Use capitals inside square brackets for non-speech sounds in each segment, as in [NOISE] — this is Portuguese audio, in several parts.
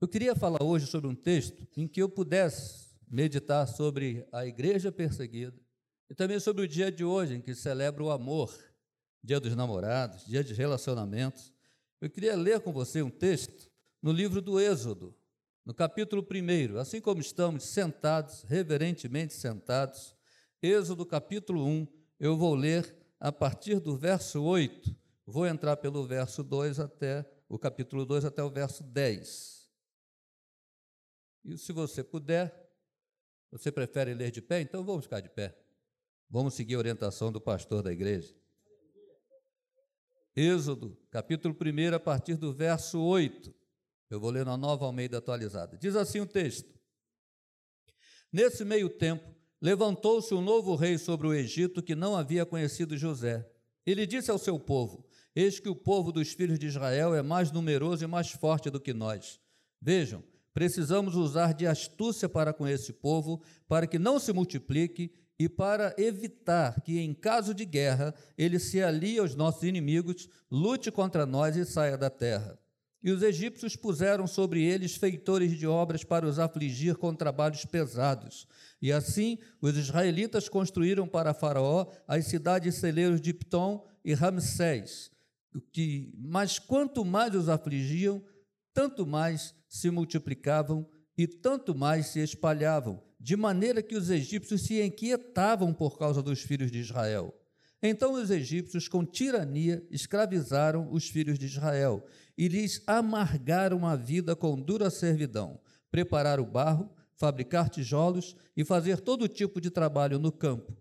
Eu queria falar hoje sobre um texto em que eu pudesse meditar sobre a igreja perseguida e também sobre o dia de hoje, em que celebra o amor, dia dos namorados, dia de relacionamentos. Eu queria ler com você um texto no livro do Êxodo, no capítulo 1, assim como estamos sentados, reverentemente sentados, Êxodo capítulo 1, eu vou ler a partir do verso 8, vou entrar pelo verso 2 até o capítulo 2 até o verso 10. E se você puder, você prefere ler de pé? Então vamos ficar de pé. Vamos seguir a orientação do pastor da igreja. Êxodo, capítulo 1, a partir do verso 8. Eu vou ler na nova Almeida atualizada. Diz assim o texto: Nesse meio tempo, levantou-se um novo rei sobre o Egito que não havia conhecido José. Ele disse ao seu povo: Eis que o povo dos filhos de Israel é mais numeroso e mais forte do que nós. Vejam, Precisamos usar de astúcia para com esse povo, para que não se multiplique e para evitar que, em caso de guerra, ele se alie aos nossos inimigos, lute contra nós e saia da terra. E os egípcios puseram sobre eles feitores de obras para os afligir com trabalhos pesados. E assim os israelitas construíram para Faraó as cidades celeiros de Ptom e Ramsés. Que, mas quanto mais os afligiam, tanto mais se multiplicavam e tanto mais se espalhavam, de maneira que os egípcios se inquietavam por causa dos filhos de Israel. Então os egípcios, com tirania, escravizaram os filhos de Israel e lhes amargaram a vida com dura servidão, preparar o barro, fabricar tijolos e fazer todo tipo de trabalho no campo.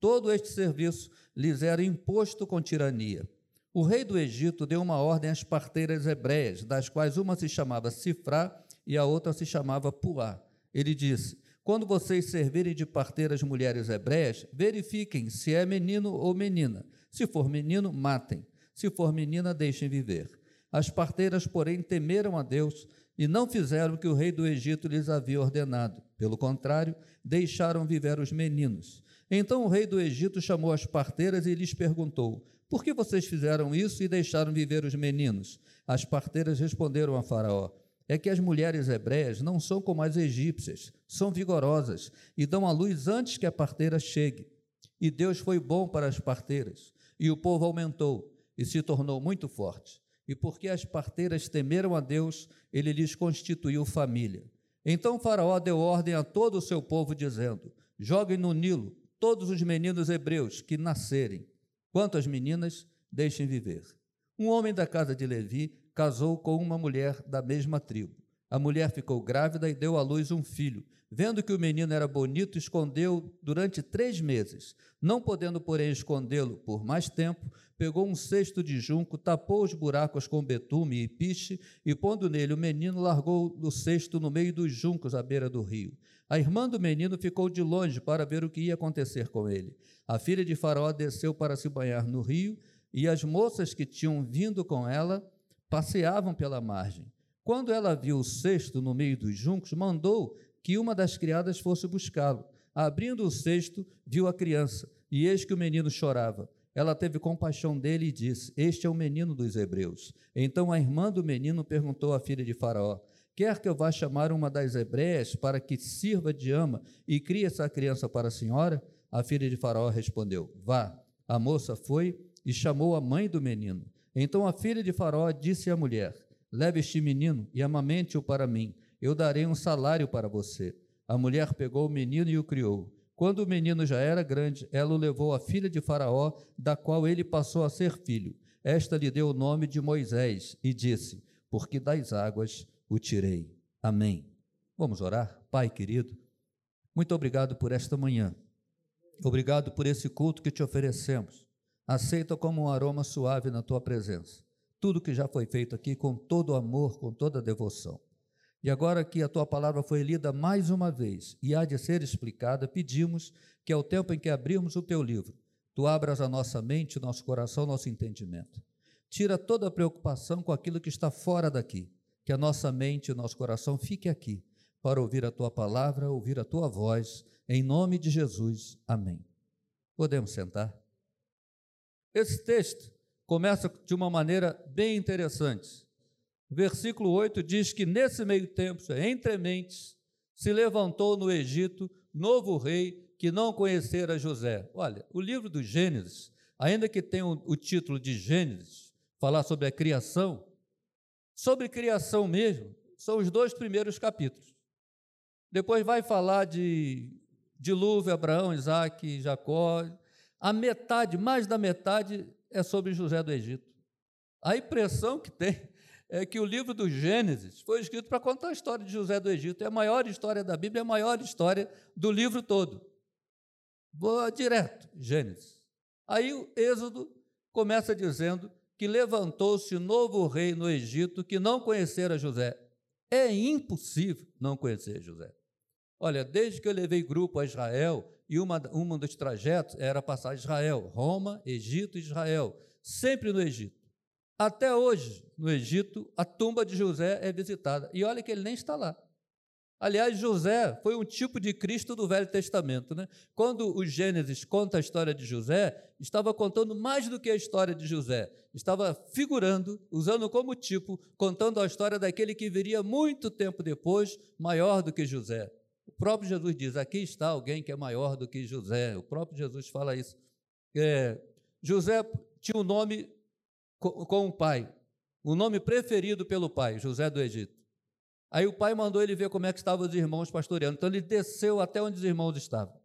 Todo este serviço lhes era imposto com tirania. O rei do Egito deu uma ordem às parteiras hebreias, das quais uma se chamava Sifrá e a outra se chamava Puá. Ele disse: Quando vocês servirem de parteiras mulheres hebreias, verifiquem se é menino ou menina. Se for menino, matem. Se for menina, deixem viver. As parteiras, porém, temeram a Deus e não fizeram o que o rei do Egito lhes havia ordenado. Pelo contrário, deixaram viver os meninos. Então o rei do Egito chamou as parteiras e lhes perguntou: por que vocês fizeram isso e deixaram viver os meninos? As parteiras responderam a Faraó: É que as mulheres hebreias não são como as egípcias, são vigorosas e dão à luz antes que a parteira chegue. E Deus foi bom para as parteiras, e o povo aumentou e se tornou muito forte. E porque as parteiras temeram a Deus, ele lhes constituiu família. Então Faraó deu ordem a todo o seu povo, dizendo: Joguem no Nilo todos os meninos hebreus que nascerem Quanto às meninas, deixem viver. Um homem da casa de Levi casou com uma mulher da mesma tribo. A mulher ficou grávida e deu à luz um filho. Vendo que o menino era bonito, escondeu durante três meses. Não podendo, porém, escondê-lo por mais tempo, pegou um cesto de junco, tapou os buracos com betume e piche, e pondo nele o menino, largou o cesto no meio dos juncos à beira do rio. A irmã do menino ficou de longe para ver o que ia acontecer com ele. A filha de Faraó desceu para se banhar no rio, e as moças que tinham vindo com ela passeavam pela margem. Quando ela viu o cesto no meio dos juncos, mandou que uma das criadas fosse buscá-lo. Abrindo o cesto, viu a criança, e eis que o menino chorava. Ela teve compaixão dele e disse: Este é o menino dos hebreus. Então a irmã do menino perguntou à filha de Faraó: Quer que eu vá chamar uma das hebreias para que sirva de ama e crie essa criança para a senhora? A filha de Faraó respondeu: Vá. A moça foi e chamou a mãe do menino. Então a filha de Faraó disse à mulher: Leve este menino e amamente-o para mim. Eu darei um salário para você. A mulher pegou o menino e o criou. Quando o menino já era grande, ela o levou à filha de Faraó, da qual ele passou a ser filho. Esta lhe deu o nome de Moisés e disse: Porque das águas o tirei. Amém. Vamos orar? Pai querido, muito obrigado por esta manhã. Obrigado por esse culto que te oferecemos. Aceita como um aroma suave na tua presença. Tudo que já foi feito aqui com todo amor, com toda devoção. E agora que a tua palavra foi lida mais uma vez e há de ser explicada, pedimos que ao tempo em que abrirmos o teu livro, tu abras a nossa mente, nosso coração, nosso entendimento. Tira toda a preocupação com aquilo que está fora daqui que a nossa mente e o nosso coração fique aqui para ouvir a tua palavra, ouvir a tua voz, em nome de Jesus. Amém. Podemos sentar? Esse texto começa de uma maneira bem interessante. Versículo 8 diz que nesse meio tempo, entre mentes, se levantou no Egito novo rei que não conhecera José. Olha, o livro do Gênesis, ainda que tenha o título de Gênesis, falar sobre a criação, sobre criação mesmo, são os dois primeiros capítulos. Depois vai falar de dilúvio, Abraão, Isaac, Jacó. A metade, mais da metade, é sobre José do Egito. A impressão que tem é que o livro do Gênesis foi escrito para contar a história de José do Egito. É a maior história da Bíblia, é a maior história do livro todo. Vou direto, Gênesis. Aí o Êxodo começa dizendo que levantou-se novo rei no Egito que não conhecera José. É impossível não conhecer José. Olha, desde que eu levei grupo a Israel, e uma, uma dos trajetos era passar Israel, Roma, Egito Israel, sempre no Egito. Até hoje, no Egito, a tumba de José é visitada. E olha que ele nem está lá. Aliás, José foi um tipo de Cristo do Velho Testamento. Né? Quando o Gênesis conta a história de José, estava contando mais do que a história de José. Estava figurando, usando como tipo, contando a história daquele que viria muito tempo depois, maior do que José. O próprio Jesus diz: aqui está alguém que é maior do que José. O próprio Jesus fala isso. É, José tinha um nome com, com o pai, o nome preferido pelo pai, José do Egito. Aí o pai mandou ele ver como é que estavam os irmãos pastoreando. Então ele desceu até onde os irmãos estavam.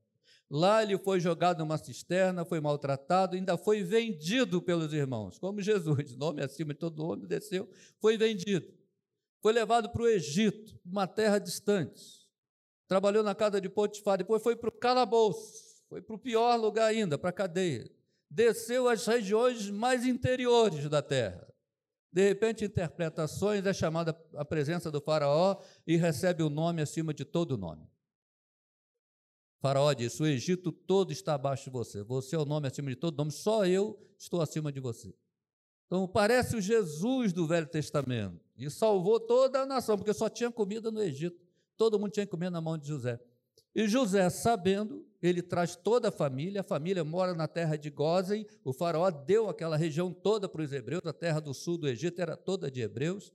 Lá ele foi jogado numa cisterna, foi maltratado, ainda foi vendido pelos irmãos, como Jesus, [LAUGHS] nome acima de todo nome, desceu, foi vendido. Foi levado para o Egito, uma terra distante trabalhou na casa de Potifar, depois foi para o calabouço, foi para o pior lugar ainda, para a cadeia. Desceu às regiões mais interiores da terra. De repente, interpretações é chamada a presença do faraó e recebe o nome acima de todo nome. Faraó disse: O Egito todo está abaixo de você. Você é o nome acima de todo nome, só eu estou acima de você. Então, parece o Jesus do Velho Testamento. E salvou toda a nação, porque só tinha comida no Egito. Todo mundo tinha comer na mão de José. E José, sabendo, ele traz toda a família, a família mora na terra de Gozen, o faraó deu aquela região toda para os hebreus, a terra do sul do Egito era toda de hebreus,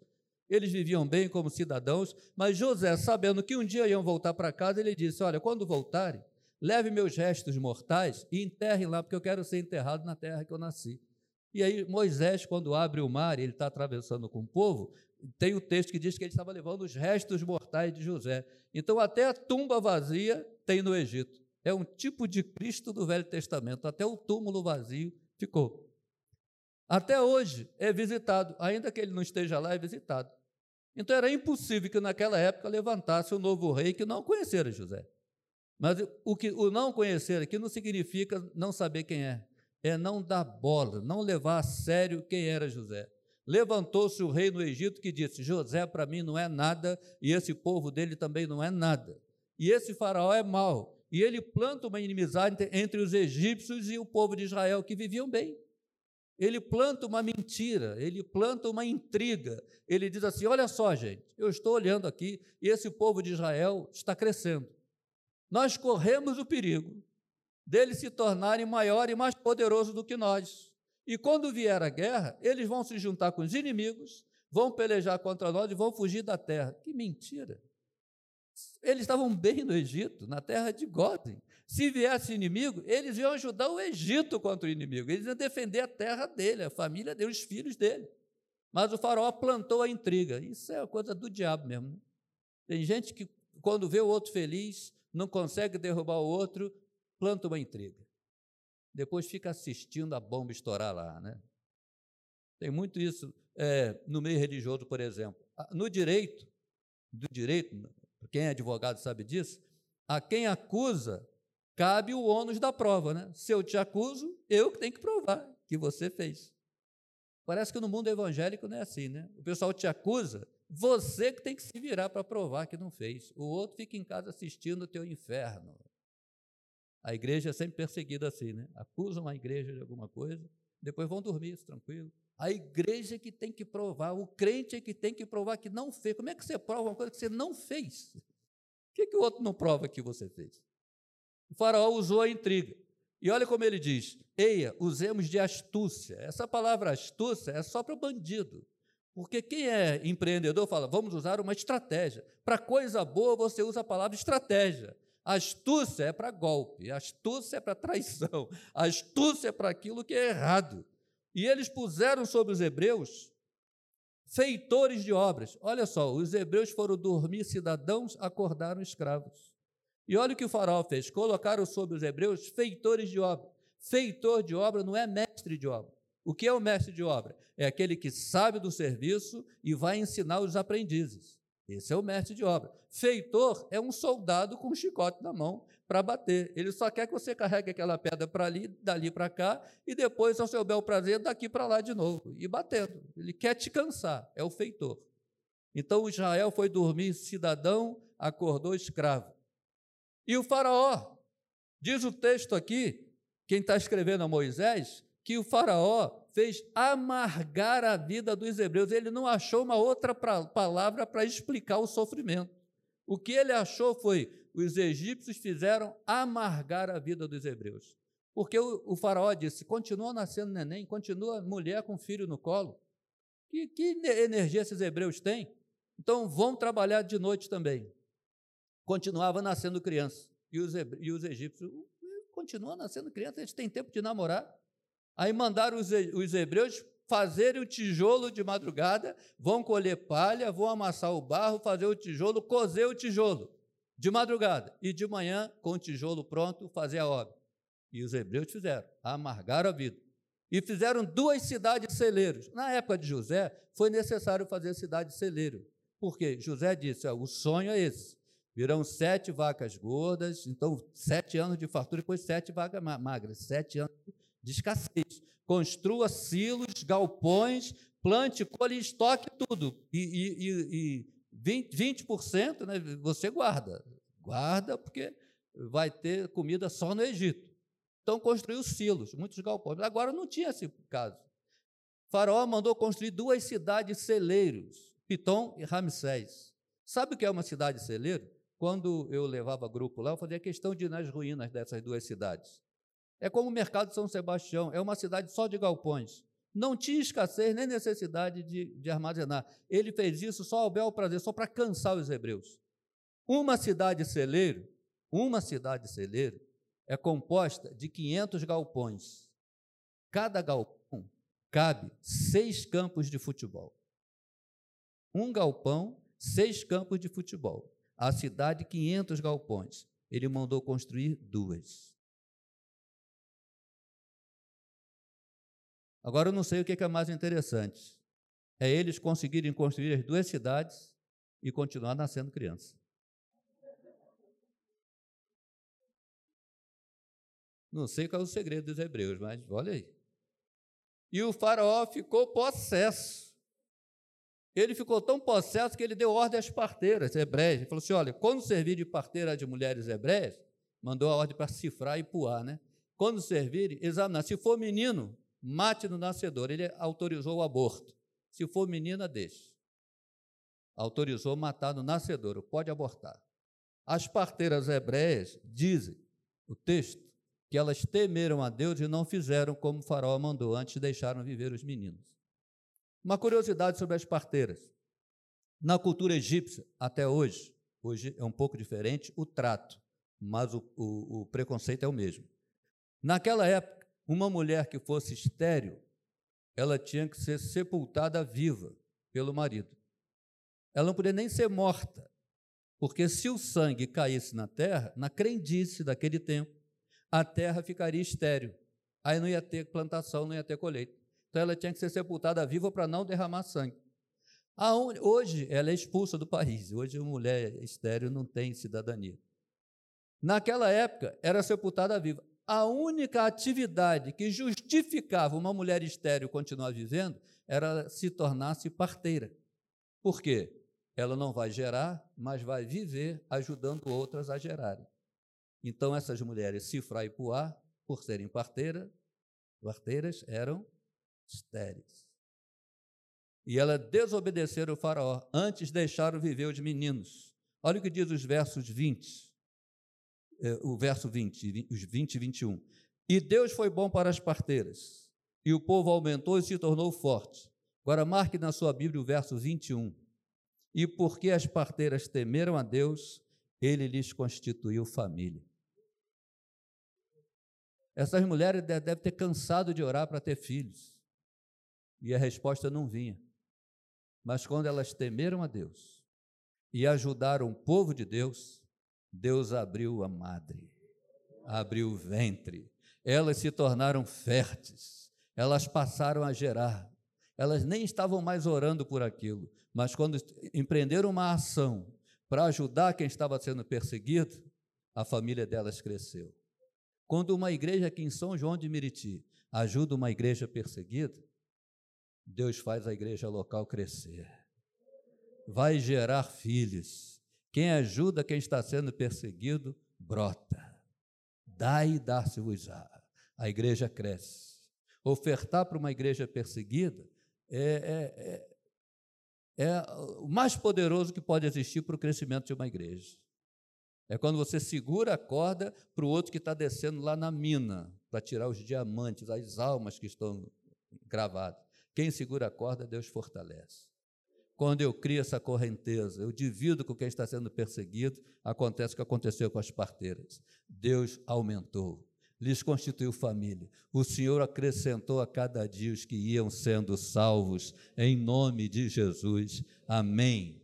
eles viviam bem como cidadãos, mas José, sabendo que um dia iam voltar para casa, ele disse: Olha, quando voltarem, leve meus restos mortais e enterrem lá, porque eu quero ser enterrado na terra que eu nasci. E aí, Moisés, quando abre o mar, ele está atravessando com o povo, tem o texto que diz que ele estava levando os restos mortais de José. Então, até a tumba vazia tem no Egito. É um tipo de Cristo do Velho Testamento. Até o túmulo vazio ficou. Até hoje é visitado, ainda que ele não esteja lá, é visitado. Então era impossível que naquela época levantasse um novo rei que não conhecera José. Mas o que o não conhecer aqui não significa não saber quem é, é não dar bola, não levar a sério quem era José. Levantou-se o rei no Egito que disse: José para mim não é nada e esse povo dele também não é nada. E esse faraó é mau. E ele planta uma inimizade entre os egípcios e o povo de Israel que viviam bem. Ele planta uma mentira, ele planta uma intriga. Ele diz assim: Olha só, gente, eu estou olhando aqui e esse povo de Israel está crescendo. Nós corremos o perigo deles se tornarem maior e mais poderoso do que nós. E quando vier a guerra, eles vão se juntar com os inimigos, vão pelejar contra nós e vão fugir da terra. Que mentira! Eles estavam bem no Egito, na terra de Goten. Se viesse inimigo, eles iam ajudar o Egito contra o inimigo. Eles iam defender a terra dele, a família dele, os filhos dele. Mas o faraó plantou a intriga. Isso é coisa do diabo mesmo. Né? Tem gente que, quando vê o outro feliz, não consegue derrubar o outro, planta uma intriga depois fica assistindo a bomba estourar lá. Né? Tem muito isso é, no meio religioso, por exemplo. No direito, do direito, quem é advogado sabe disso, a quem acusa cabe o ônus da prova. Né? Se eu te acuso, eu que tenho que provar que você fez. Parece que no mundo evangélico não é assim, né? O pessoal te acusa, você que tem que se virar para provar que não fez. O outro fica em casa assistindo o teu inferno. A igreja é sempre perseguida assim, né? Acusam a igreja de alguma coisa, depois vão dormir tranquilo. A igreja é que tem que provar, o crente é que tem que provar que não fez. Como é que você prova uma coisa que você não fez? O que, que o outro não prova que você fez? O faraó usou a intriga. E olha como ele diz: Eia, usemos de astúcia. Essa palavra astúcia é só para o bandido. Porque quem é empreendedor fala, vamos usar uma estratégia. Para coisa boa, você usa a palavra estratégia. Astúcia é para golpe, astúcia é para traição, astúcia é para aquilo que é errado. E eles puseram sobre os hebreus feitores de obras. Olha só, os hebreus foram dormir cidadãos, acordaram escravos. E olha o que o faraó fez: colocaram sobre os hebreus feitores de obra. Feitor de obra não é mestre de obra. O que é o mestre de obra? É aquele que sabe do serviço e vai ensinar os aprendizes. Esse é o mestre de obra. Feitor é um soldado com um chicote na mão para bater. Ele só quer que você carregue aquela pedra para ali, dali para cá, e depois, ao seu bel prazer, daqui para lá de novo, e batendo. Ele quer te cansar, é o feitor. Então Israel foi dormir cidadão, acordou escravo. E o faraó, diz o texto aqui, quem está escrevendo a Moisés, que o faraó fez amargar a vida dos hebreus. Ele não achou uma outra pra, palavra para explicar o sofrimento. O que ele achou foi: os egípcios fizeram amargar a vida dos hebreus. Porque o, o faraó disse: continua nascendo neném, continua mulher com filho no colo. Que, que energia esses hebreus têm? Então vão trabalhar de noite também. Continuava nascendo criança. E os, e os egípcios continuam nascendo criança, eles têm tempo de namorar. Aí mandaram os, os hebreus fazerem o tijolo de madrugada, vão colher palha, vão amassar o barro, fazer o tijolo, cozer o tijolo de madrugada. E de manhã, com o tijolo pronto, fazer a obra. E os hebreus fizeram, amargaram a vida. E fizeram duas cidades celeiros. Na época de José, foi necessário fazer cidade celeiro. Porque José disse: o sonho é esse. Virão sete vacas gordas, então sete anos de fartura, depois sete vacas magras, sete anos de escassez. Construa silos, galpões, plante, colhe, estoque tudo. E, e, e 20%, 20% né, você guarda. Guarda, porque vai ter comida só no Egito. Então construiu silos, muitos galpões. Agora não tinha esse caso. Faraó mandou construir duas cidades celeiros, Pitom e Ramsés. Sabe o que é uma cidade celeiro? Quando eu levava grupo lá, eu fazia questão de ir nas ruínas dessas duas cidades. É como o mercado de São Sebastião, é uma cidade só de galpões. Não tinha escassez nem necessidade de, de armazenar. Ele fez isso só ao bel prazer, só para cansar os hebreus. Uma cidade celeiro, uma cidade celeiro, é composta de 500 galpões. Cada galpão cabe seis campos de futebol. Um galpão, seis campos de futebol. A cidade, 500 galpões. Ele mandou construir duas. Agora eu não sei o que é mais interessante. É eles conseguirem construir as duas cidades e continuar nascendo criança. Não sei qual é o segredo dos hebreus, mas olha aí. E o faraó ficou possesso. Ele ficou tão possesso que ele deu ordem às parteiras hebreias. Ele falou assim: olha, quando servir de parteira de mulheres hebreias, mandou a ordem para cifrar e puar, né? Quando servirem, examinar. Se for menino, mate no nascedor. Ele autorizou o aborto. Se for menina, deixe. Autorizou matar no nascedor, pode abortar. As parteiras hebreias dizem, o texto, que elas temeram a Deus e não fizeram como o faraó mandou, antes deixaram viver os meninos. Uma curiosidade sobre as parteiras. Na cultura egípcia, até hoje, hoje é um pouco diferente o trato, mas o, o, o preconceito é o mesmo. Naquela época, uma mulher que fosse estéril, ela tinha que ser sepultada viva pelo marido. Ela não podia nem ser morta, porque se o sangue caísse na terra, na crendice daquele tempo, a terra ficaria estéril. Aí não ia ter plantação, não ia ter colheita. Então ela tinha que ser sepultada viva para não derramar sangue. Hoje ela é expulsa do país. Hoje a mulher estéril não tem cidadania. Naquela época era sepultada viva a única atividade que justificava uma mulher estéril continuar vivendo era se tornasse parteira. Por quê? Ela não vai gerar, mas vai viver ajudando outras a gerarem. Então, essas mulheres, Cifra e Puá, por serem parteira, parteiras, eram estéreis. E ela desobedeceram o faraó, antes deixaram viver os meninos. Olha o que diz os versos 20 é, o verso 20, os 20 e 21. E Deus foi bom para as parteiras, e o povo aumentou e se tornou forte. Agora marque na sua Bíblia o verso 21. E porque as parteiras temeram a Deus, ele lhes constituiu família. Essas mulheres devem ter cansado de orar para ter filhos. E a resposta não vinha. Mas quando elas temeram a Deus e ajudaram o povo de Deus, Deus abriu a madre, abriu o ventre. Elas se tornaram férteis, elas passaram a gerar. Elas nem estavam mais orando por aquilo, mas quando empreenderam uma ação para ajudar quem estava sendo perseguido, a família delas cresceu. Quando uma igreja aqui em São João de Meriti ajuda uma igreja perseguida, Deus faz a igreja local crescer. Vai gerar filhos. Quem ajuda quem está sendo perseguido, brota. Dai e dar-se-vos-á. A igreja cresce. Ofertar para uma igreja perseguida é, é, é, é o mais poderoso que pode existir para o crescimento de uma igreja. É quando você segura a corda para o outro que está descendo lá na mina, para tirar os diamantes, as almas que estão gravadas. Quem segura a corda, Deus fortalece. Quando eu crio essa correnteza, eu divido com quem está sendo perseguido, acontece o que aconteceu com as parteiras. Deus aumentou, lhes constituiu família. O Senhor acrescentou a cada dia os que iam sendo salvos, em nome de Jesus. Amém.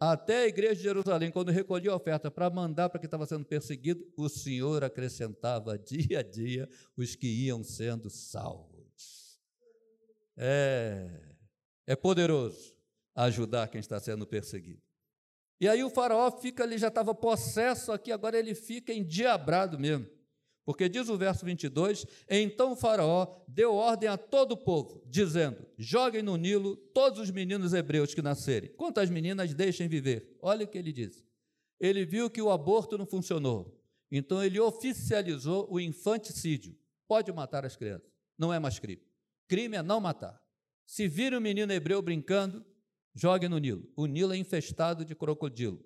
Até a igreja de Jerusalém, quando recolhia a oferta para mandar para quem estava sendo perseguido, o Senhor acrescentava [LAUGHS] dia a dia os que iam sendo salvos. É, é poderoso ajudar quem está sendo perseguido. E aí o faraó fica, ele já estava possesso aqui, agora ele fica endiabrado mesmo. Porque diz o verso 22: Então o Faraó deu ordem a todo o povo, dizendo: Joguem no Nilo todos os meninos hebreus que nascerem. Quantas meninas deixem viver? Olha o que ele diz. Ele viu que o aborto não funcionou. Então ele oficializou o infanticídio. Pode matar as crianças. Não é mais crime. Crime é não matar. Se vir um menino hebreu brincando, jogue no Nilo. O Nilo é infestado de crocodilo.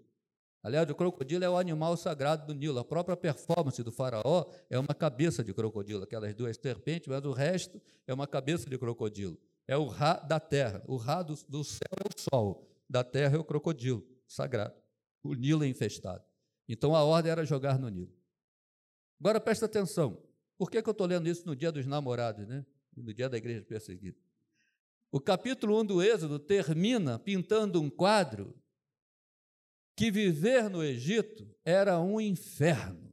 Aliás, o crocodilo é o animal sagrado do Nilo. A própria performance do faraó é uma cabeça de crocodilo, aquelas duas serpentes, mas o resto é uma cabeça de crocodilo. É o Ra da terra. O Ra do, do céu é o sol, da terra é o crocodilo sagrado. O Nilo é infestado. Então a ordem era jogar no Nilo. Agora presta atenção. Por que, que eu estou lendo isso no dia dos namorados, né? No dia da igreja perseguida. O capítulo 1 do Êxodo termina pintando um quadro que viver no Egito era um inferno.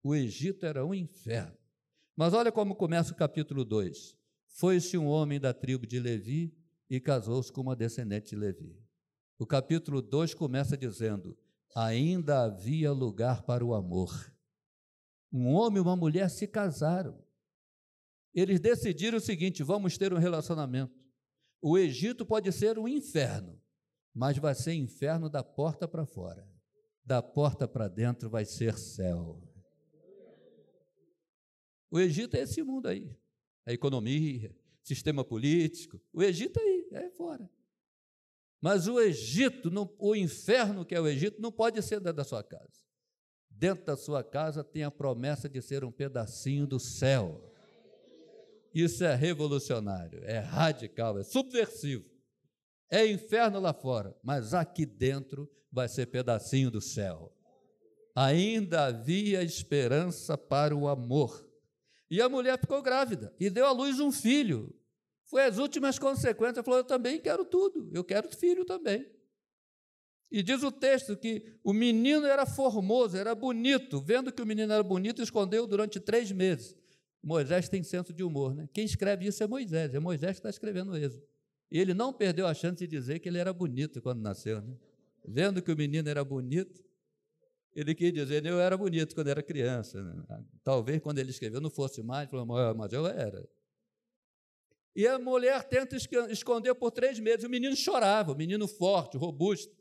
O Egito era um inferno. Mas olha como começa o capítulo 2. Foi-se um homem da tribo de Levi e casou-se com uma descendente de Levi. O capítulo 2 começa dizendo: ainda havia lugar para o amor. Um homem e uma mulher se casaram. Eles decidiram o seguinte: vamos ter um relacionamento. O Egito pode ser um inferno, mas vai ser inferno da porta para fora. Da porta para dentro vai ser céu. O Egito é esse mundo aí. A economia, sistema político. O Egito é aí, é fora. Mas o Egito, o inferno que é o Egito, não pode ser dentro da sua casa. Dentro da sua casa tem a promessa de ser um pedacinho do céu. Isso é revolucionário, é radical, é subversivo. É inferno lá fora, mas aqui dentro vai ser pedacinho do céu. Ainda havia esperança para o amor. E a mulher ficou grávida e deu à luz um filho. Foi as últimas consequências. Falou: Eu também quero tudo, eu quero filho também. E diz o texto que o menino era formoso, era bonito. Vendo que o menino era bonito, escondeu durante três meses. Moisés tem senso de humor, né? Quem escreve isso é Moisés, é Moisés que está escrevendo isso. E ele não perdeu a chance de dizer que ele era bonito quando nasceu. Né? Vendo que o menino era bonito, ele quis dizer, eu era bonito quando era criança. Né? Talvez quando ele escreveu não fosse mais, falou, mas eu era. E a mulher tenta esconder por três meses. O menino chorava, o menino forte, robusto.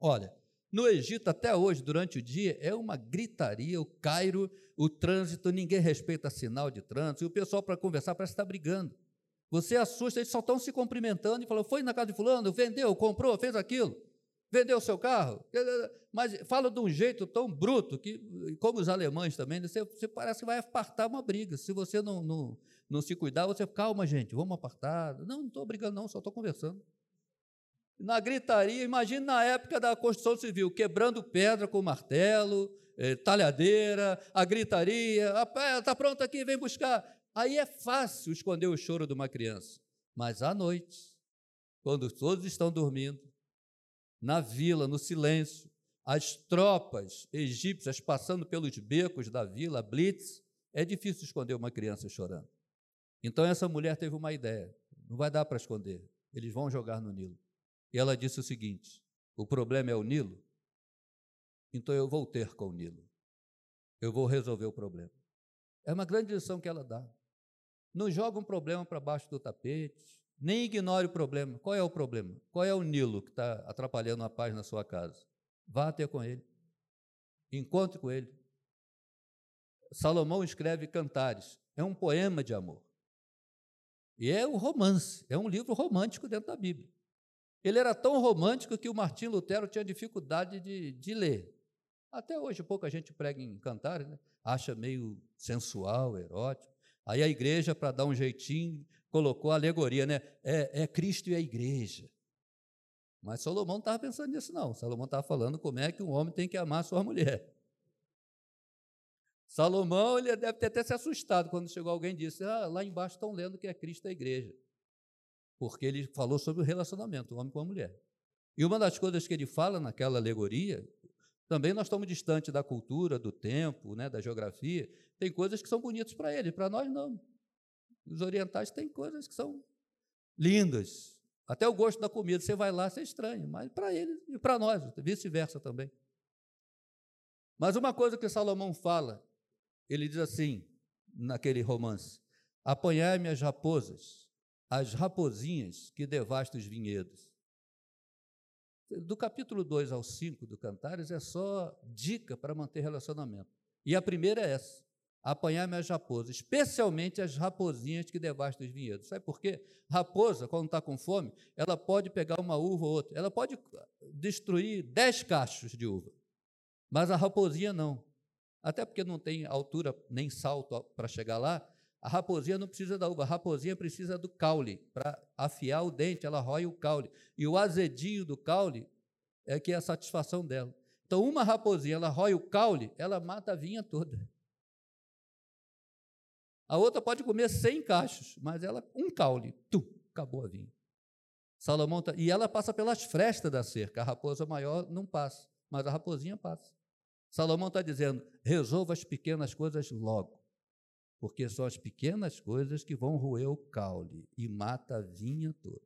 Olha, no Egito, até hoje, durante o dia, é uma gritaria, o Cairo, o trânsito, ninguém respeita sinal de trânsito, e o pessoal, para conversar, parece estar brigando. Você assusta, eles só estão se cumprimentando e falando: foi na casa de fulano, vendeu, comprou, fez aquilo. Vendeu o seu carro? Mas fala de um jeito tão bruto que, como os alemães também, você, você parece que vai apartar uma briga. Se você não, não, não se cuidar, você, calma, gente, vamos apartar. Não, não estou brigando, não, só estou conversando. Na gritaria, imagine na época da construção civil, quebrando pedra com martelo, eh, talhadeira, a gritaria, está pronto aqui, vem buscar. Aí é fácil esconder o choro de uma criança. Mas à noite, quando todos estão dormindo, na vila, no silêncio, as tropas egípcias passando pelos becos da vila, blitz, é difícil esconder uma criança chorando. Então essa mulher teve uma ideia: não vai dar para esconder, eles vão jogar no Nilo. E ela disse o seguinte: o problema é o Nilo, então eu vou ter com o Nilo, eu vou resolver o problema. É uma grande lição que ela dá. Não joga um problema para baixo do tapete, nem ignore o problema. Qual é o problema? Qual é o Nilo que está atrapalhando a paz na sua casa? Vá até com ele. Encontre com ele. Salomão escreve cantares. É um poema de amor. E é um romance, é um livro romântico dentro da Bíblia. Ele era tão romântico que o Martim Lutero tinha dificuldade de, de ler. Até hoje, pouca gente prega em cantares, né? acha meio sensual, erótico. Aí a igreja, para dar um jeitinho, colocou a alegoria, né? É, é Cristo e a igreja. Mas Salomão não estava pensando nisso, não. Salomão estava falando como é que um homem tem que amar sua mulher. Salomão ele deve ter até se assustado quando chegou alguém e disse: ah, lá embaixo estão lendo que é Cristo e a igreja. Porque ele falou sobre o relacionamento, o homem com a mulher. E uma das coisas que ele fala naquela alegoria, também nós estamos distante da cultura, do tempo, né, da geografia, tem coisas que são bonitas para ele, para nós não. Os orientais têm coisas que são lindas. Até o gosto da comida, você vai lá, você é estranho, mas para eles e para nós, vice-versa também. Mas uma coisa que Salomão fala, ele diz assim, naquele romance: Apanhai-me as raposas, as raposinhas que devastam os vinhedos. Do capítulo 2 ao 5 do Cantares é só dica para manter relacionamento. E a primeira é essa: apanhar minhas raposas, especialmente as raposinhas que devastam os vinhedos. Sabe por quê? Raposa, quando está com fome, ela pode pegar uma uva ou outra, ela pode destruir dez cachos de uva, mas a raposinha não. Até porque não tem altura nem salto para chegar lá, a raposinha não precisa da uva, a raposinha precisa do caule. Para afiar o dente, ela rói o caule. E o azedinho do caule é que é a satisfação dela. Então, uma raposinha, ela rói o caule, ela mata a vinha toda. A outra pode comer 100 cachos, mas ela, um caule, tu, acabou a vinha. Salomão tá, e ela passa pelas frestas da cerca. A raposa maior não passa, mas a raposinha passa. Salomão está dizendo: resolva as pequenas coisas logo, porque são as pequenas coisas que vão roer o caule e mata a vinha toda.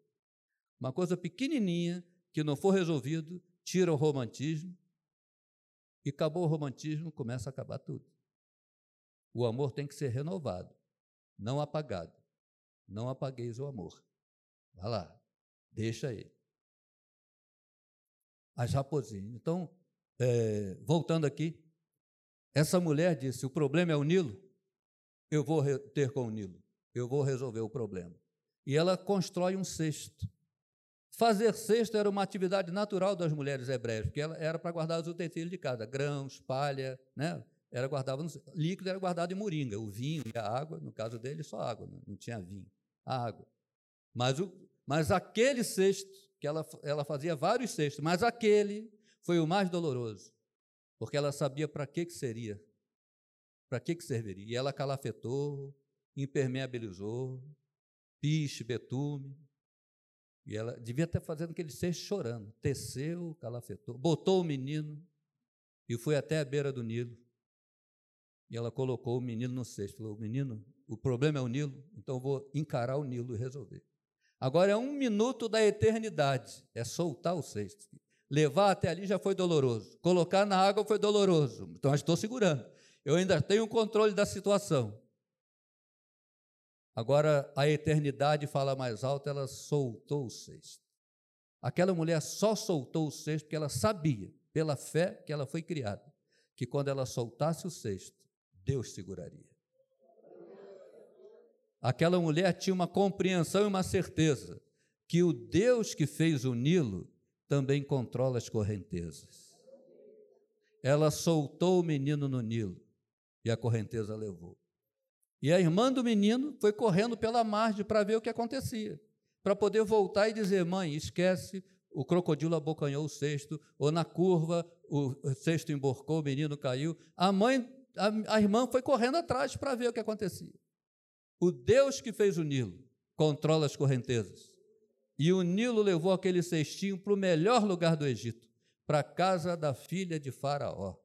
Uma coisa pequenininha que não for resolvido, tira o romantismo, e acabou o romantismo, começa a acabar tudo. O amor tem que ser renovado, não apagado. Não apagueis o amor. Vá lá, deixa ele. As raposinhas. Então, é, voltando aqui, essa mulher disse: o problema é o Nilo, eu vou ter com o Nilo, eu vou resolver o problema. E ela constrói um cesto. Fazer cesto era uma atividade natural das mulheres hebreias, porque ela era para guardar os utensílios de casa, grãos, palha, né? era guardado líquido era guardado em moringa, o vinho e a água, no caso dele só água, não, não tinha vinho, a água. Mas, o, mas aquele cesto, que ela, ela fazia vários cestos, mas aquele foi o mais doloroso, porque ela sabia para que, que seria, para que, que serviria. E ela calafetou, impermeabilizou, piche, betume, e ela devia estar fazendo aquele cesto chorando, teceu, calafetou, botou o menino e foi até a beira do Nilo e ela colocou o menino no cesto. Falou: Menino, o problema é o Nilo, então vou encarar o Nilo e resolver. Agora é um minuto da eternidade, é soltar o cesto. Levar até ali já foi doloroso, colocar na água foi doloroso, então estou segurando. Eu ainda tenho o controle da situação. Agora a eternidade fala mais alto, ela soltou o cesto. Aquela mulher só soltou o cesto porque ela sabia, pela fé que ela foi criada, que quando ela soltasse o cesto, Deus seguraria. Aquela mulher tinha uma compreensão e uma certeza que o Deus que fez o Nilo também controla as correntezas. Ela soltou o menino no Nilo e a correnteza levou. E a irmã do menino foi correndo pela margem para ver o que acontecia, para poder voltar e dizer: mãe, esquece, o crocodilo abocanhou o cesto, ou na curva o cesto emborcou, o menino caiu. A mãe, a, a irmã foi correndo atrás para ver o que acontecia. O Deus que fez o Nilo controla as correntezas. E o Nilo levou aquele cestinho para o melhor lugar do Egito, para a casa da filha de Faraó.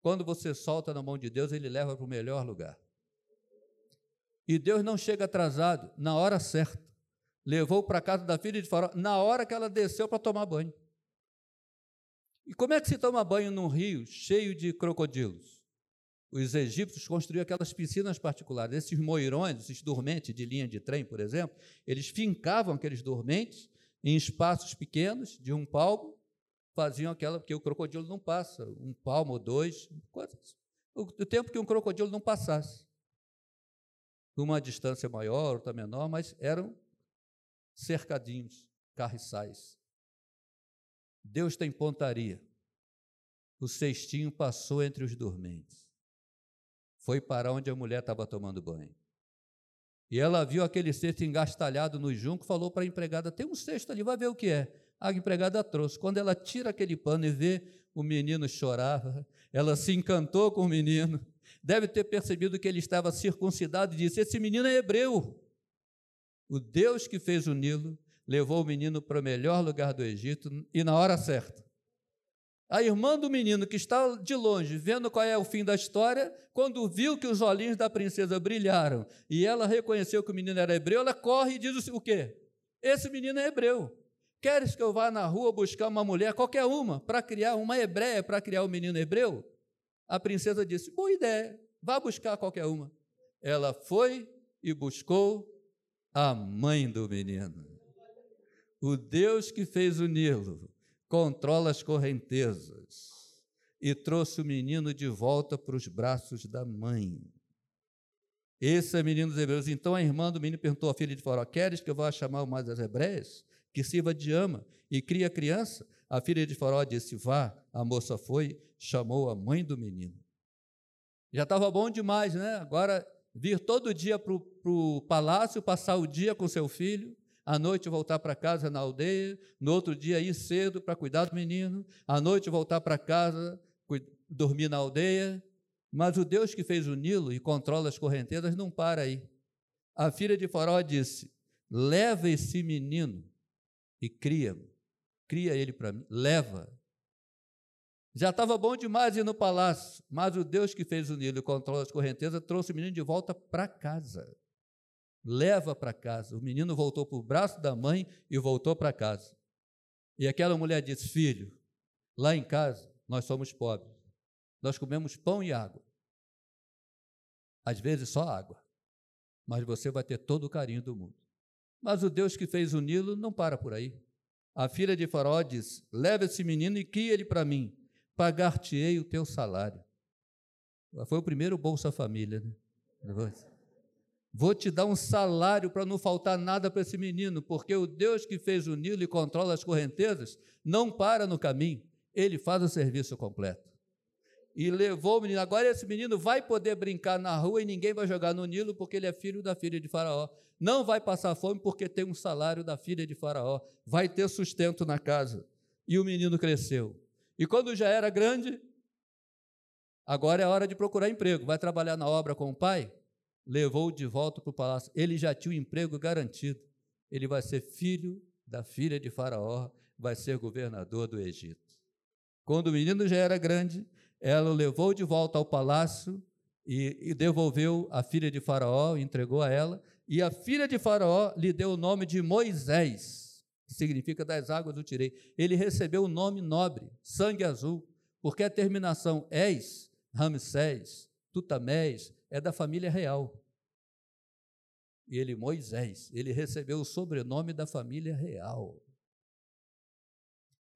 Quando você solta na mão de Deus, ele leva para o melhor lugar. E Deus não chega atrasado, na hora certa. Levou para casa da filha de Faraó, na hora que ela desceu para tomar banho. E como é que se toma banho num rio cheio de crocodilos? Os egípcios construíam aquelas piscinas particulares. Esses moirões, esses dormentes de linha de trem, por exemplo, eles fincavam aqueles dormentes em espaços pequenos, de um palmo, faziam aquela, porque o crocodilo não passa, um palmo ou dois, o, o tempo que um crocodilo não passasse. Uma distância maior, outra menor, mas eram cercadinhos, carriçais. Deus tem pontaria. O cestinho passou entre os dormentes foi para onde a mulher estava tomando banho. E ela viu aquele cesto engastalhado no junco, falou para a empregada: tem um cesto ali, vai ver o que é. A empregada trouxe. Quando ela tira aquele pano e vê o menino chorava, ela se encantou com o menino. Deve ter percebido que ele estava circuncidado e disse: Esse menino é hebreu. O Deus que fez o Nilo levou o menino para o melhor lugar do Egito e na hora certa. A irmã do menino, que está de longe, vendo qual é o fim da história, quando viu que os olhinhos da princesa brilharam e ela reconheceu que o menino era hebreu, ela corre e diz o quê? Esse menino é hebreu. Queres que eu vá na rua buscar uma mulher, qualquer uma, para criar uma hebreia, para criar o um menino hebreu? A princesa disse: boa ideia, vá buscar qualquer uma. Ela foi e buscou a mãe do menino. O Deus que fez o Nilo controla as correntezas e trouxe o menino de volta para os braços da mãe. Esse é menino dos hebreus. Então a irmã do menino perguntou à filha de Faraó: Queres que eu vá chamar uma das hebreias, que sirva de ama e cria a criança? A filha de Faraó disse: Vá. A moça foi, chamou a mãe do menino. Já estava bom demais, né? Agora vir todo dia para o palácio, passar o dia com seu filho, à noite voltar para casa na aldeia, no outro dia ir cedo para cuidar do menino, à noite voltar para casa, dormir na aldeia. Mas o Deus que fez o Nilo e controla as correntezas não para aí. A filha de Faraó disse: Leva esse menino e cria, cria ele para mim, leva. Já estava bom demais ir no palácio, mas o Deus que fez o Nilo e controla as correntezas trouxe o menino de volta para casa leva para casa. O menino voltou para o braço da mãe e voltou para casa. E aquela mulher disse: Filho, lá em casa nós somos pobres. Nós comemos pão e água. Às vezes só água. Mas você vai ter todo o carinho do mundo. Mas o Deus que fez o Nilo não para por aí. A filha de Faraó diz: Leva esse menino e cria ele para mim. Pagar-te-ei o teu salário. Foi o primeiro Bolsa Família, né? Vou te dar um salário para não faltar nada para esse menino, porque o Deus que fez o Nilo e controla as correntezas não para no caminho, ele faz o serviço completo. E levou o menino. Agora esse menino vai poder brincar na rua e ninguém vai jogar no Nilo, porque ele é filho da filha de Faraó. Não vai passar fome porque tem um salário da filha de Faraó. Vai ter sustento na casa. E o menino cresceu. E quando já era grande, agora é hora de procurar emprego. Vai trabalhar na obra com o pai? levou de volta para o palácio. Ele já tinha o um emprego garantido. Ele vai ser filho da filha de Faraó, vai ser governador do Egito. Quando o menino já era grande, ela o levou de volta ao palácio e, e devolveu a filha de Faraó, entregou a ela, e a filha de Faraó lhe deu o nome de Moisés, que significa das águas do tirei. Ele recebeu o nome nobre, sangue azul, porque a terminação És, Ramsés, Tutamés, é da família real. E ele, Moisés, ele recebeu o sobrenome da família real.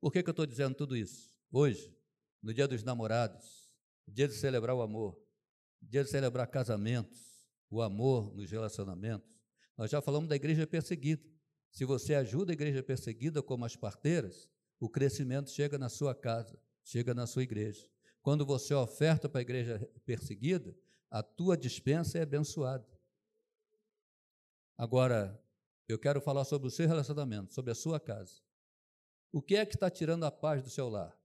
Por que, que eu estou dizendo tudo isso? Hoje, no dia dos namorados, dia de celebrar o amor, dia de celebrar casamentos, o amor nos relacionamentos, nós já falamos da igreja perseguida. Se você ajuda a igreja perseguida, como as parteiras, o crescimento chega na sua casa, chega na sua igreja. Quando você oferta para a igreja perseguida, a tua dispensa é abençoada. Agora, eu quero falar sobre o seu relacionamento, sobre a sua casa. O que é que está tirando a paz do seu lar?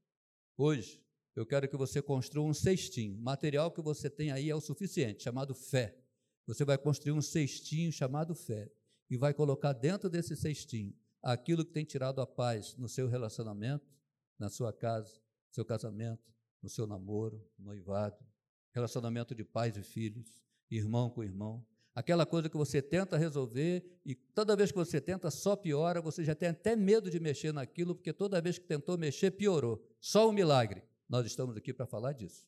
Hoje, eu quero que você construa um cestinho. O material que você tem aí é o suficiente, chamado fé. Você vai construir um cestinho chamado fé e vai colocar dentro desse cestinho aquilo que tem tirado a paz no seu relacionamento, na sua casa, no seu casamento, no seu namoro, noivado, relacionamento de pais e filhos, irmão com irmão. Aquela coisa que você tenta resolver e toda vez que você tenta só piora, você já tem até medo de mexer naquilo, porque toda vez que tentou mexer, piorou. Só o um milagre. Nós estamos aqui para falar disso.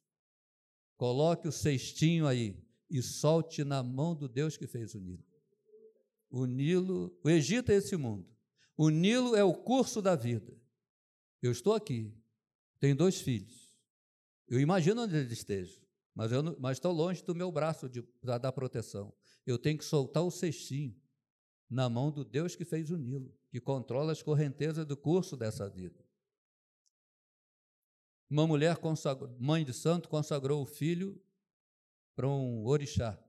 Coloque o cestinho aí e solte na mão do Deus que fez o Nilo. O Nilo, o Egito é esse mundo. O Nilo é o curso da vida. Eu estou aqui, tenho dois filhos. Eu imagino onde eles estejam, mas, eu, mas estou longe do meu braço de, da, da proteção. Eu tenho que soltar o cestinho na mão do Deus que fez o Nilo, que controla as correntezas do curso dessa vida. Uma mulher, mãe de santo, consagrou o filho para um orixá.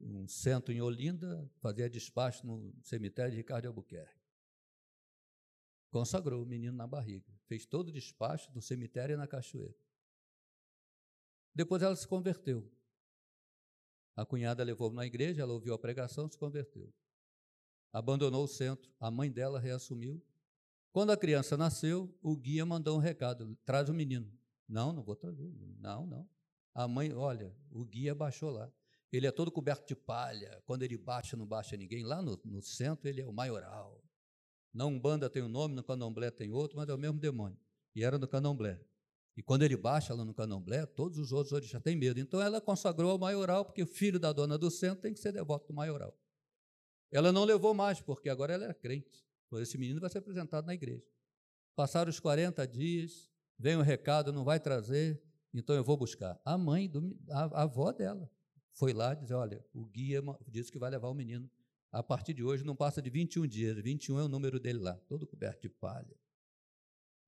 Um centro em Olinda, fazia despacho no cemitério de Ricardo Albuquerque. Consagrou o menino na barriga. Fez todo o despacho no cemitério e na cachoeira. Depois ela se converteu. A cunhada levou na igreja, ela ouviu a pregação, se converteu. Abandonou o centro. A mãe dela reassumiu quando a criança nasceu, o guia mandou um recado: traz o menino. Não, não vou trazer. Não, não. A mãe, olha, o guia baixou lá. Ele é todo coberto de palha. Quando ele baixa, não baixa ninguém. Lá no, no centro, ele é o maioral. Na Umbanda tem um nome, no Candomblé tem outro, mas é o mesmo demônio. E era no Candomblé. E quando ele baixa lá no Candomblé, todos os outros já têm medo. Então ela consagrou ao maioral, porque o filho da dona do centro tem que ser devoto do maioral. Ela não levou mais, porque agora ela era crente. Esse menino vai ser apresentado na igreja. Passaram os 40 dias, vem o um recado, não vai trazer, então eu vou buscar. A mãe, do, a, a avó dela, foi lá dizer: olha, o guia disse que vai levar o menino. A partir de hoje não passa de 21 dias, 21 é o número dele lá, todo coberto de palha.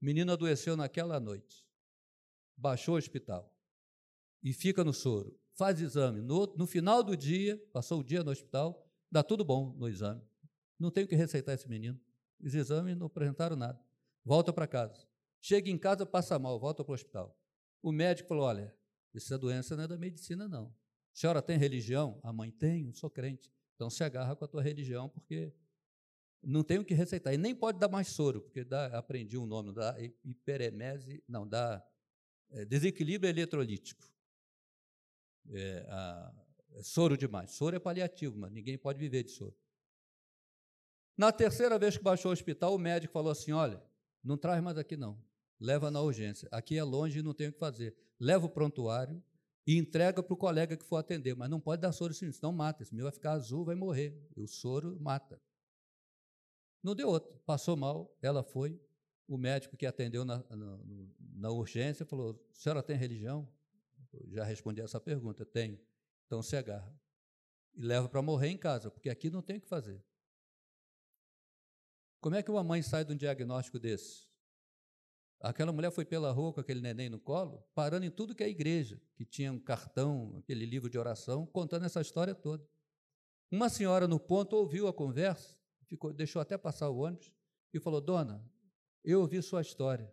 O menino adoeceu naquela noite, baixou o hospital e fica no soro. Faz exame. No, no final do dia, passou o dia no hospital, dá tudo bom no exame. Não tenho que receitar esse menino. Os exames não apresentaram nada. Volta para casa. Chega em casa, passa mal, volta para o hospital. O médico falou: olha, essa doença não é da medicina, não. A senhora tem religião? A mãe tem, eu sou crente. Então se agarra com a tua religião, porque não tem o que receitar. E nem pode dar mais soro, porque dá, aprendi um nome, dá hiperemese, não, dá é, desequilíbrio eletrolítico. É, a, é soro demais. Soro é paliativo, mas ninguém pode viver de soro. Na terceira vez que baixou ao hospital, o médico falou assim: olha, não traz mais aqui não, leva na urgência. Aqui é longe e não tem o que fazer. Leva o prontuário e entrega para o colega que for atender, mas não pode dar soro assim, senão mata. Esse meu vai ficar azul, vai morrer. E o soro mata. Não deu outro. Passou mal, ela foi. O médico que atendeu na, na, na urgência falou: a senhora tem religião? Eu já respondi essa pergunta: tenho. Então se agarra. E leva para morrer em casa, porque aqui não tem o que fazer. Como é que uma mãe sai de um diagnóstico desse? Aquela mulher foi pela rua com aquele neném no colo, parando em tudo que é igreja, que tinha um cartão, aquele livro de oração, contando essa história toda. Uma senhora no ponto ouviu a conversa, ficou, deixou até passar o ônibus e falou: Dona, eu ouvi sua história.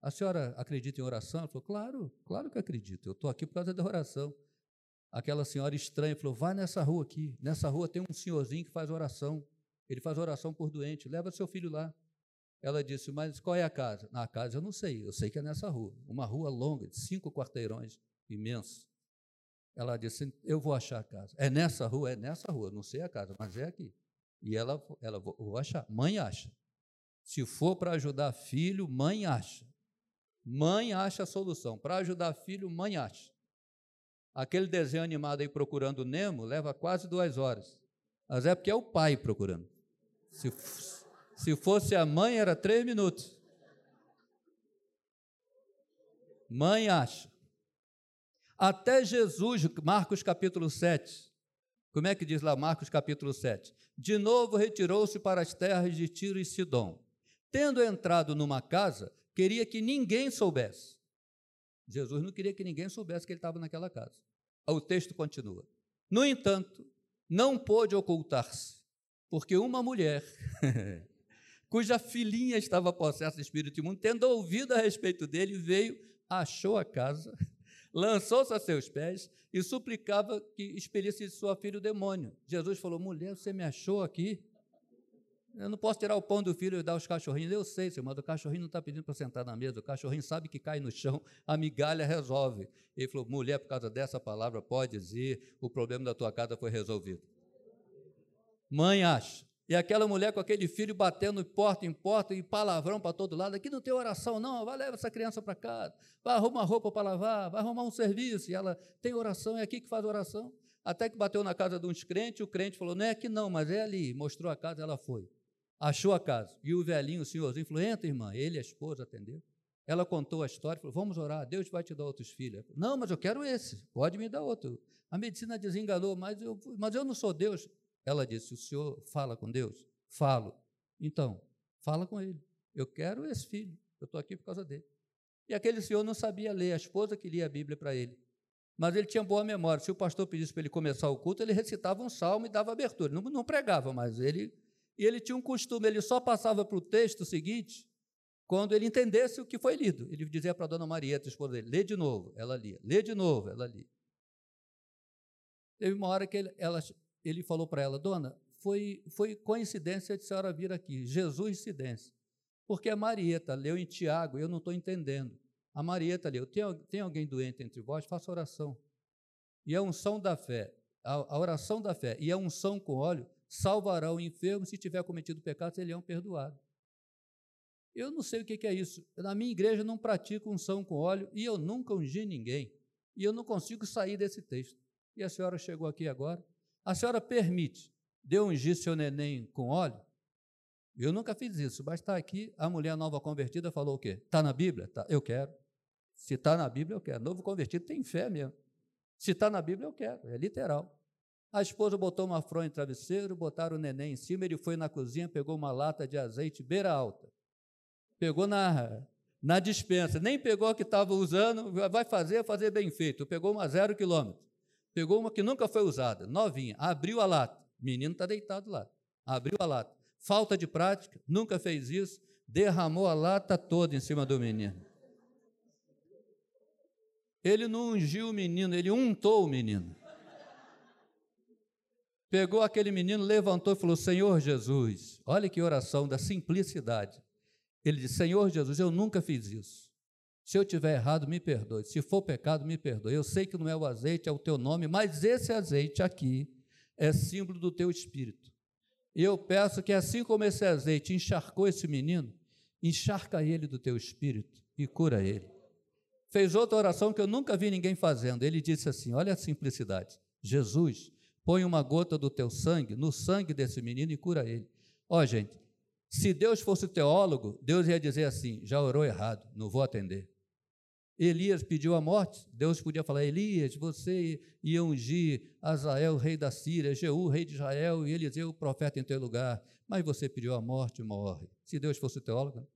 A senhora acredita em oração? Ela falou: Claro, claro que acredito. Eu estou aqui por causa da oração. Aquela senhora estranha falou: Vai nessa rua aqui. Nessa rua tem um senhorzinho que faz oração. Ele faz oração por doente, leva seu filho lá. Ela disse, mas qual é a casa? Na casa eu não sei, eu sei que é nessa rua. Uma rua longa, de cinco quarteirões, imensa. Ela disse, eu vou achar a casa. É nessa rua? É nessa rua, não sei a casa, mas é aqui. E ela, ela vou achar. Mãe acha. Se for para ajudar filho, mãe acha. Mãe acha a solução. Para ajudar filho, mãe acha. Aquele desenho animado aí procurando Nemo leva quase duas horas. Mas é porque é o pai procurando. Se, se fosse a mãe, era três minutos. Mãe acha. Até Jesus, Marcos capítulo 7, Como é que diz lá Marcos capítulo 7? De novo retirou-se para as terras de Tiro e Sidom. Tendo entrado numa casa, queria que ninguém soubesse. Jesus não queria que ninguém soubesse que ele estava naquela casa. O texto continua. No entanto, não pôde ocultar-se, porque uma mulher, [LAUGHS] cuja filhinha estava possessa de espírito imundo, tendo ouvido a respeito dele, veio, achou a casa, [LAUGHS] lançou-se a seus pés e suplicava que expelisse de sua filha o demônio. Jesus falou: Mulher, você me achou aqui? Eu não posso tirar o pão do filho e dar aos cachorrinhos. Eu sei, senhor, mas o cachorrinho não está pedindo para sentar na mesa. O cachorrinho sabe que cai no chão, a migalha resolve. Ele falou: mulher, por causa dessa palavra, pode dizer, o problema da tua casa foi resolvido. Mãe acha. E aquela mulher com aquele filho batendo porta em porta e palavrão para todo lado. Aqui não tem oração, não. Vai levar essa criança para casa. Vai arrumar roupa para lavar. Vai arrumar um serviço. E ela tem oração, é aqui que faz oração. Até que bateu na casa de uns crentes. O crente falou: Não é aqui não, mas é ali. Mostrou a casa, ela foi achou a casa. E o velhinho, o senhorzinho, falou: entra, irmã. Ele a esposa atendeu. Ela contou a história, falou: vamos orar, Deus vai te dar outros filhos. Falou, não, mas eu quero esse, pode me dar outro. A medicina desenganou, mas eu, mas eu não sou Deus. Ela disse: o senhor fala com Deus? Falo. Então, fala com ele. Eu quero esse filho, eu estou aqui por causa dele. E aquele senhor não sabia ler, a esposa que lia a Bíblia para ele. Mas ele tinha boa memória. Se o pastor pedisse para ele começar o culto, ele recitava um salmo e dava abertura. Não, não pregava, mas ele e ele tinha um costume, ele só passava para o texto seguinte quando ele entendesse o que foi lido. Ele dizia para a dona Marieta, a esposa dele, lê de novo, ela lia, lê de novo, ela lia. Teve uma hora que ele, ela, ele falou para ela, dona, foi, foi coincidência de senhora vir aqui, Jesus incidência. Porque a Marieta leu em Tiago, eu não estou entendendo. A Marieta leu, tem, tem alguém doente entre vós? Faça oração. E a unção da fé, a, a oração da fé e a unção com óleo salvará o enfermo, se tiver cometido pecado, ele é um perdoado. Eu não sei o que é isso. Na minha igreja não pratico unção com óleo e eu nunca ungi ninguém. E eu não consigo sair desse texto. E a senhora chegou aqui agora. A senhora permite de eu ungir seu neném com óleo? Eu nunca fiz isso, mas está aqui, a mulher nova convertida falou o quê? Está na Bíblia? Tá, eu quero. Se está na Bíblia, eu quero. Novo convertido tem fé mesmo. Se está na Bíblia, eu quero. É literal. A esposa botou uma fronha em travesseiro, botaram o neném em cima, ele foi na cozinha, pegou uma lata de azeite beira alta. Pegou na, na dispensa, nem pegou a que estava usando, vai fazer, fazer bem feito. Pegou uma zero quilômetro. Pegou uma que nunca foi usada, novinha, abriu a lata. O menino está deitado lá. Abriu a lata. Falta de prática, nunca fez isso, derramou a lata toda em cima do menino. Ele não ungiu o menino, ele untou o menino pegou aquele menino, levantou e falou: Senhor Jesus, olha que oração da simplicidade. Ele disse: Senhor Jesus, eu nunca fiz isso. Se eu tiver errado, me perdoe. Se for pecado, me perdoe. Eu sei que não é o azeite, é o teu nome, mas esse azeite aqui é símbolo do teu espírito. E eu peço que, assim como esse azeite encharcou esse menino, encharca ele do teu espírito e cura ele. Fez outra oração que eu nunca vi ninguém fazendo. Ele disse assim: Olha a simplicidade. Jesus, põe uma gota do teu sangue no sangue desse menino e cura ele. Ó, oh, gente, se Deus fosse teólogo, Deus ia dizer assim: já orou errado, não vou atender. Elias pediu a morte, Deus podia falar: Elias, você ia ungir Azael, rei da Síria, Jeú, rei de Israel, e Eliseu, profeta em teu lugar, mas você pediu a morte, morre. Se Deus fosse teólogo,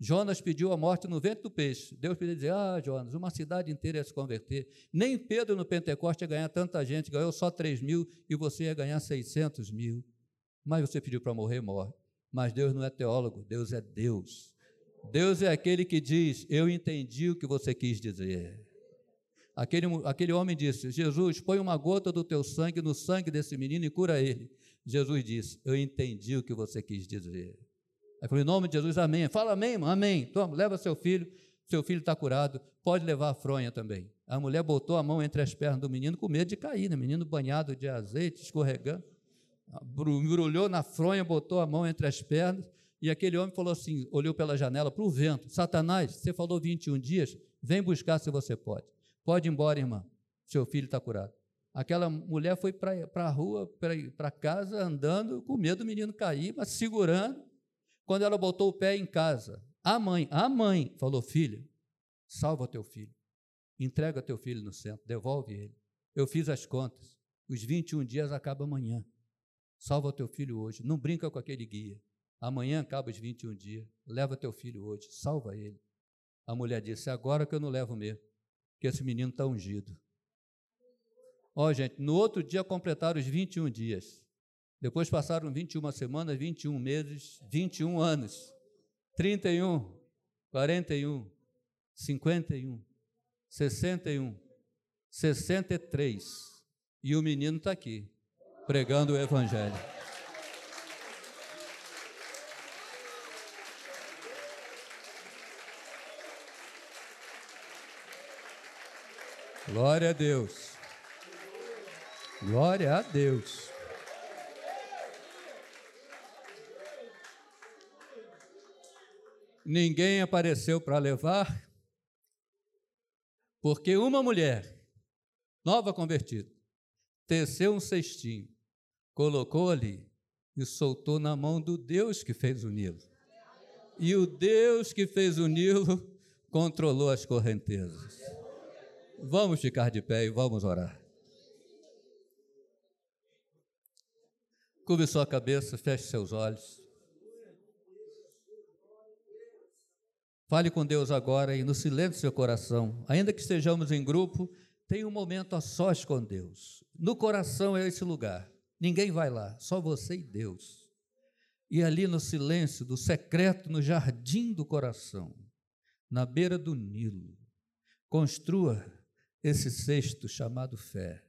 Jonas pediu a morte no ventre do peixe. Deus podia dizer: Ah, Jonas, uma cidade inteira ia se converter. Nem Pedro no Pentecoste ia ganhar tanta gente, ganhou só 3 mil e você ia ganhar 600 mil. Mas você pediu para morrer, morre. Mas Deus não é teólogo, Deus é Deus. Deus é aquele que diz: Eu entendi o que você quis dizer. Aquele, aquele homem disse: Jesus, põe uma gota do teu sangue no sangue desse menino e cura ele. Jesus disse: Eu entendi o que você quis dizer. Aí falou, em nome de Jesus, amém. Fala amém, irmão, amém. Toma, leva seu filho, seu filho está curado, pode levar a fronha também. A mulher botou a mão entre as pernas do menino com medo de cair, né? Menino banhado de azeite, escorregando. Embrulhou na fronha, botou a mão entre as pernas, e aquele homem falou assim: olhou pela janela para o vento: Satanás, você falou 21 dias, vem buscar se você pode. Pode ir embora, irmã, seu filho está curado. Aquela mulher foi para a rua, para casa, andando, com medo do menino cair, mas segurando. Quando ela botou o pé em casa, a mãe, a mãe falou: Filha, salva teu filho, entrega teu filho no centro, devolve ele. Eu fiz as contas, Os 21 dias acabam amanhã. Salva teu filho hoje. Não brinca com aquele guia. Amanhã acaba os 21 dias. Leva teu filho hoje. Salva ele. A mulher disse: Agora que eu não levo mesmo, que esse menino está ungido. Ó, oh, gente, no outro dia completaram os 21 dias. Depois passaram 21 semanas, 21 meses, 21 anos. 31, 41, 51, 61, 63. E o menino está aqui, pregando o Evangelho. Glória a Deus. Glória a Deus. Ninguém apareceu para levar, porque uma mulher, nova convertida, teceu um cestinho, colocou ali e soltou na mão do Deus que fez o Nilo. E o Deus que fez o Nilo [LAUGHS] controlou as correntezas. Vamos ficar de pé e vamos orar. Curve sua cabeça, feche seus olhos. Fale com Deus agora e no silêncio do seu coração, ainda que estejamos em grupo, tenha um momento a sós com Deus. No coração é esse lugar. Ninguém vai lá, só você e Deus. E ali no silêncio, do secreto, no jardim do coração, na beira do Nilo, construa esse cesto chamado fé.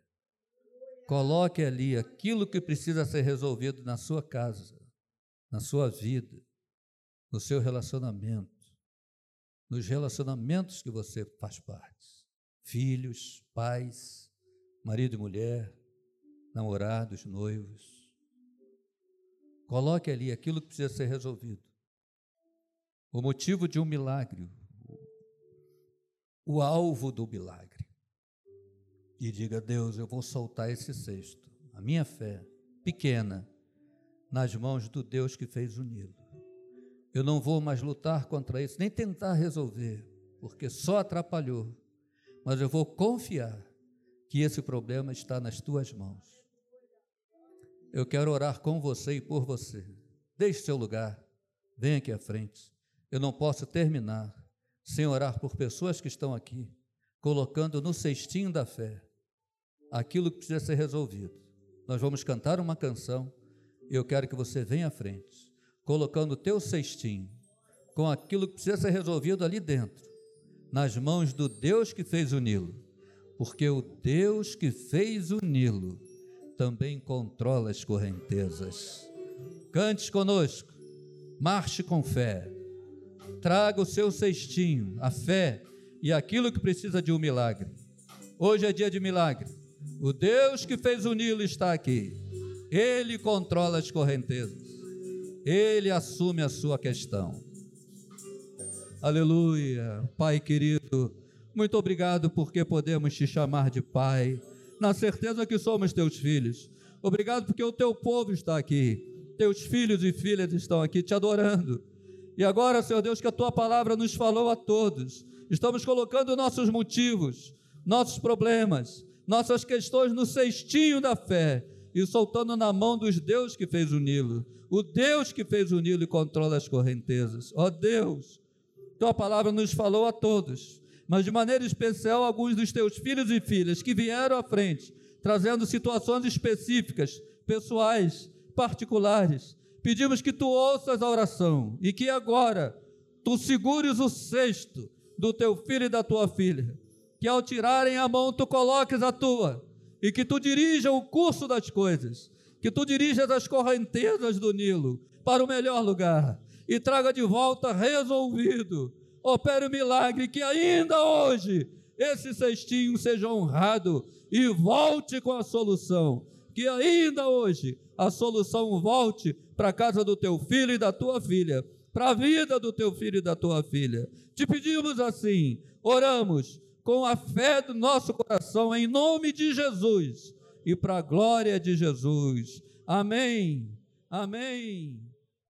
Coloque ali aquilo que precisa ser resolvido na sua casa, na sua vida, no seu relacionamento, nos relacionamentos que você faz parte. Filhos, pais, marido e mulher, namorados, noivos. Coloque ali aquilo que precisa ser resolvido. O motivo de um milagre, o alvo do milagre e diga: Deus, eu vou soltar esse cesto, a minha fé pequena, nas mãos do Deus que fez o Nilo. Eu não vou mais lutar contra isso, nem tentar resolver, porque só atrapalhou. Mas eu vou confiar que esse problema está nas tuas mãos. Eu quero orar com você e por você. Deixe seu lugar, venha aqui à frente. Eu não posso terminar sem orar por pessoas que estão aqui, colocando no cestinho da fé aquilo que precisa ser resolvido. Nós vamos cantar uma canção e eu quero que você venha à frente, colocando o teu cestinho com aquilo que precisa ser resolvido ali dentro, nas mãos do Deus que fez o Nilo, porque o Deus que fez o Nilo também controla as correntezas. Cante conosco, marche com fé, traga o seu cestinho, a fé e aquilo que precisa de um milagre. Hoje é dia de milagre. O Deus que fez o Nilo está aqui. Ele controla as correntezas. Ele assume a sua questão. Aleluia. Pai querido, muito obrigado porque podemos te chamar de Pai, na certeza que somos teus filhos. Obrigado porque o teu povo está aqui. Teus filhos e filhas estão aqui te adorando. E agora, Senhor Deus, que a tua palavra nos falou a todos. Estamos colocando nossos motivos, nossos problemas, nossas questões no cestinho da fé e soltando na mão dos Deus que fez o Nilo, o Deus que fez o Nilo e controla as correntezas. Ó oh Deus, tua palavra nos falou a todos, mas de maneira especial alguns dos teus filhos e filhas que vieram à frente, trazendo situações específicas, pessoais, particulares. Pedimos que tu ouças a oração e que agora tu segures o cesto do teu filho e da tua filha que ao tirarem a mão tu coloques a tua, e que tu dirija o curso das coisas, que tu dirijas as correntezas do Nilo para o melhor lugar e traga de volta resolvido. Opere o milagre que ainda hoje esse cestinho seja honrado e volte com a solução. Que ainda hoje a solução volte para a casa do teu filho e da tua filha, para a vida do teu filho e da tua filha. Te pedimos assim, oramos com a fé do nosso coração, em nome de Jesus e para a glória de Jesus. Amém. Amém.